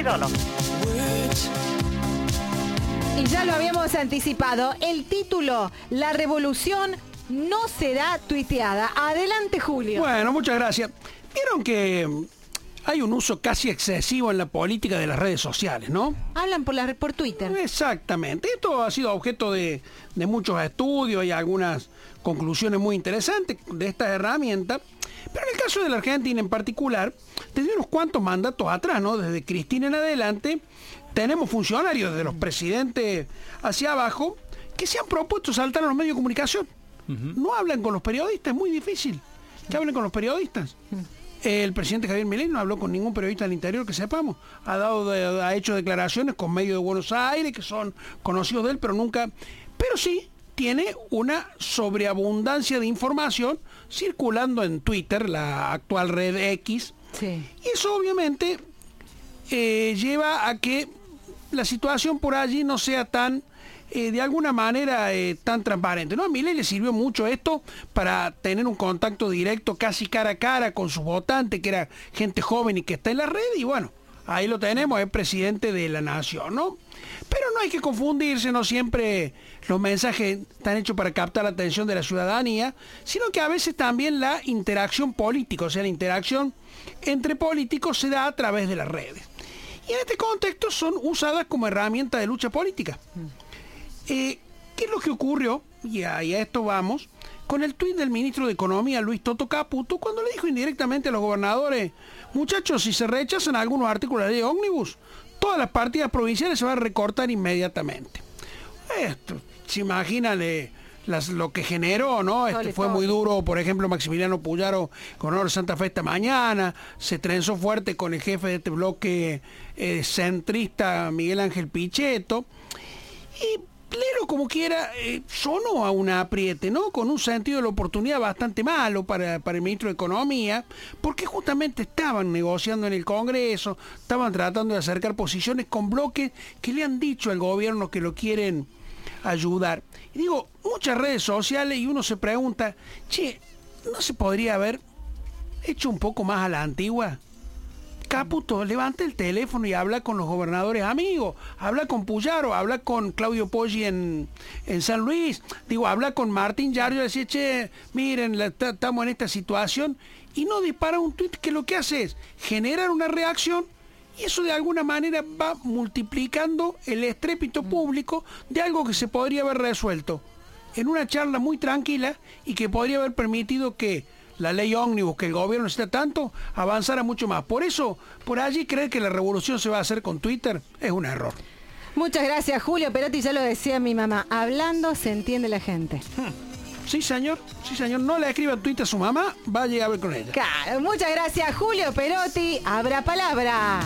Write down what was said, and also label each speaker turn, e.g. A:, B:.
A: ídolo.
B: Y ya lo habíamos anticipado, el título, La revolución no será tuiteada. Adelante, Julio.
C: Bueno, muchas gracias. Vieron que mm, hay un uso casi excesivo en la política de las redes sociales, ¿no?
B: Hablan por, la, por Twitter.
C: Exactamente. Esto ha sido objeto de, de muchos estudios y algunas conclusiones muy interesantes de esta herramienta. Pero en el caso de la Argentina en particular, desde unos cuantos mandatos atrás, ¿no? Desde Cristina en adelante, tenemos funcionarios de los presidentes hacia abajo que se han propuesto saltar a los medios de comunicación. No hablan con los periodistas, es muy difícil que hablen con los periodistas. El presidente Javier Milei no habló con ningún periodista del interior que sepamos. Ha dado, ha hecho declaraciones con medios de Buenos Aires que son conocidos de él, pero nunca. Pero sí tiene una sobreabundancia de información circulando en Twitter, la actual red X.
B: Sí.
C: Y eso obviamente eh, lleva a que la situación por allí no sea tan, eh, de alguna manera, eh, tan transparente. ¿no? A Milei le sirvió mucho esto para tener un contacto directo, casi cara a cara con sus votantes, que era gente joven y que está en la red, y bueno, ahí lo tenemos, es presidente de la nación, ¿no? Pero no hay que confundirse, no siempre los mensajes están hechos para captar la atención de la ciudadanía, sino que a veces también la interacción política, o sea, la interacción entre políticos se da a través de las redes. Y en este contexto son usadas como herramienta de lucha política. Eh, ¿Qué es lo que ocurrió? Y a, y a esto vamos. Con el tuit del ministro de Economía, Luis Toto Caputo, cuando le dijo indirectamente a los gobernadores, muchachos, si se rechazan algunos artículos de ómnibus, todas las partidas provinciales se van a recortar inmediatamente. Esto, se imaginan las, lo que generó, ¿no? Este fue muy duro, por ejemplo, Maximiliano Puyaro, gobernador de Santa Fe esta mañana, se trenzó fuerte con el jefe de este bloque eh, centrista, Miguel Ángel Pichetto. Y Lero, como quiera, eh, sonó a un apriete, ¿no? Con un sentido de la oportunidad bastante malo para, para el ministro de Economía, porque justamente estaban negociando en el Congreso, estaban tratando de acercar posiciones con bloques que le han dicho al gobierno que lo quieren ayudar. Y digo, muchas redes sociales y uno se pregunta, che, ¿no se podría haber hecho un poco más a la antigua? Caputo, levanta el teléfono y habla con los gobernadores amigos, habla con Puyaro, habla con Claudio Poggi en, en San Luis, digo, habla con Martín Yario y decir, che, miren, estamos en esta situación, y no dispara un tuit que lo que hace es generar una reacción y eso de alguna manera va multiplicando el estrépito público de algo que se podría haber resuelto en una charla muy tranquila y que podría haber permitido que la ley ómnibus que el gobierno necesita tanto avanzara mucho más. Por eso, por allí creer que la revolución se va a hacer con Twitter es un error.
B: Muchas gracias, Julio Perotti. Ya lo decía mi mamá. Hablando se entiende la gente.
C: Sí, señor, sí, señor, no le escriba tweet a su mamá, vaya a ver con ella.
B: Claro, muchas gracias, Julio Perotti. Abra palabra.